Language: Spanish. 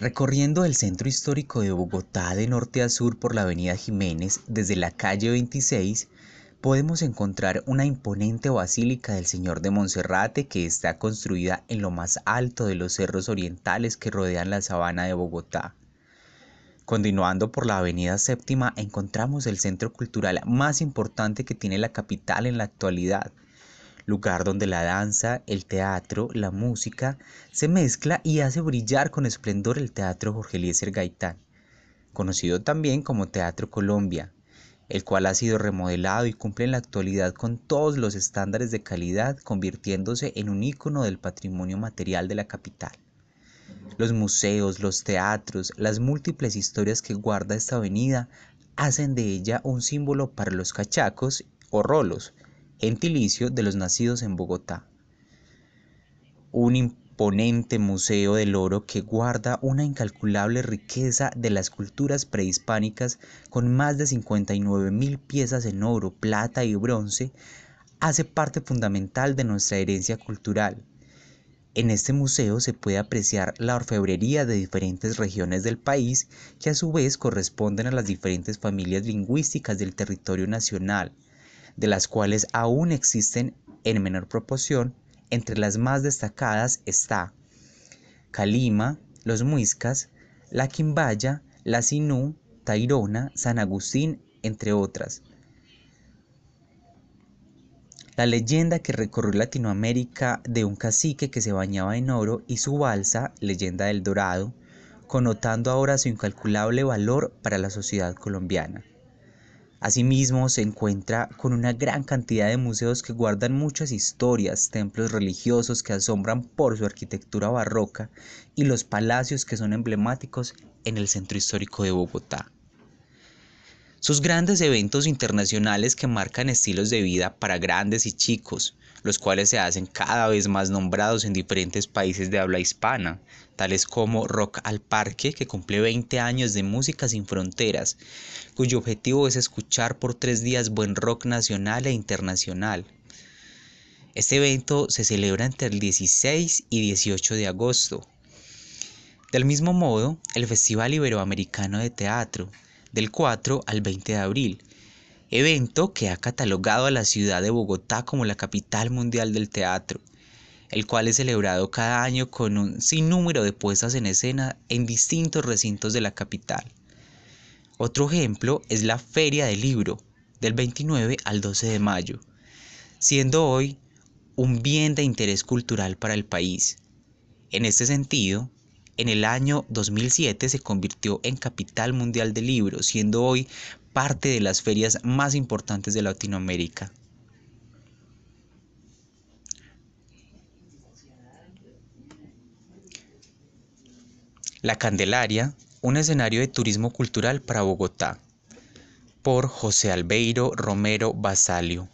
Recorriendo el centro histórico de Bogotá de norte a sur por la avenida Jiménez desde la calle 26, podemos encontrar una imponente basílica del Señor de Monserrate que está construida en lo más alto de los cerros orientales que rodean la sabana de Bogotá. Continuando por la avenida séptima encontramos el centro cultural más importante que tiene la capital en la actualidad, lugar donde la danza, el teatro, la música se mezcla y hace brillar con esplendor el Teatro Jorge Eliezer Gaitán, conocido también como Teatro Colombia, el cual ha sido remodelado y cumple en la actualidad con todos los estándares de calidad, convirtiéndose en un ícono del patrimonio material de la capital. Los museos, los teatros, las múltiples historias que guarda esta avenida hacen de ella un símbolo para los cachacos o rolos, gentilicio de los nacidos en Bogotá. Un imponente museo del oro que guarda una incalculable riqueza de las culturas prehispánicas con más de 59 mil piezas en oro, plata y bronce, hace parte fundamental de nuestra herencia cultural. En este museo se puede apreciar la orfebrería de diferentes regiones del país que a su vez corresponden a las diferentes familias lingüísticas del territorio nacional, de las cuales aún existen en menor proporción, entre las más destacadas está Calima, los Muiscas, la Quimbaya, la Sinú, Tairona, San Agustín, entre otras. La leyenda que recorrió Latinoamérica de un cacique que se bañaba en oro y su balsa, leyenda del Dorado, connotando ahora su incalculable valor para la sociedad colombiana. Asimismo, se encuentra con una gran cantidad de museos que guardan muchas historias, templos religiosos que asombran por su arquitectura barroca y los palacios que son emblemáticos en el centro histórico de Bogotá. Sus grandes eventos internacionales que marcan estilos de vida para grandes y chicos, los cuales se hacen cada vez más nombrados en diferentes países de habla hispana, tales como Rock al Parque, que cumple 20 años de Música sin Fronteras, cuyo objetivo es escuchar por tres días buen rock nacional e internacional. Este evento se celebra entre el 16 y 18 de agosto. Del mismo modo, el Festival Iberoamericano de Teatro, del 4 al 20 de abril, evento que ha catalogado a la ciudad de Bogotá como la capital mundial del teatro, el cual es celebrado cada año con un sinnúmero de puestas en escena en distintos recintos de la capital. Otro ejemplo es la Feria del Libro, del 29 al 12 de mayo, siendo hoy un bien de interés cultural para el país. En este sentido, en el año 2007 se convirtió en capital mundial del libro, siendo hoy parte de las ferias más importantes de Latinoamérica. La Candelaria, un escenario de turismo cultural para Bogotá, por José Albeiro Romero Basalio.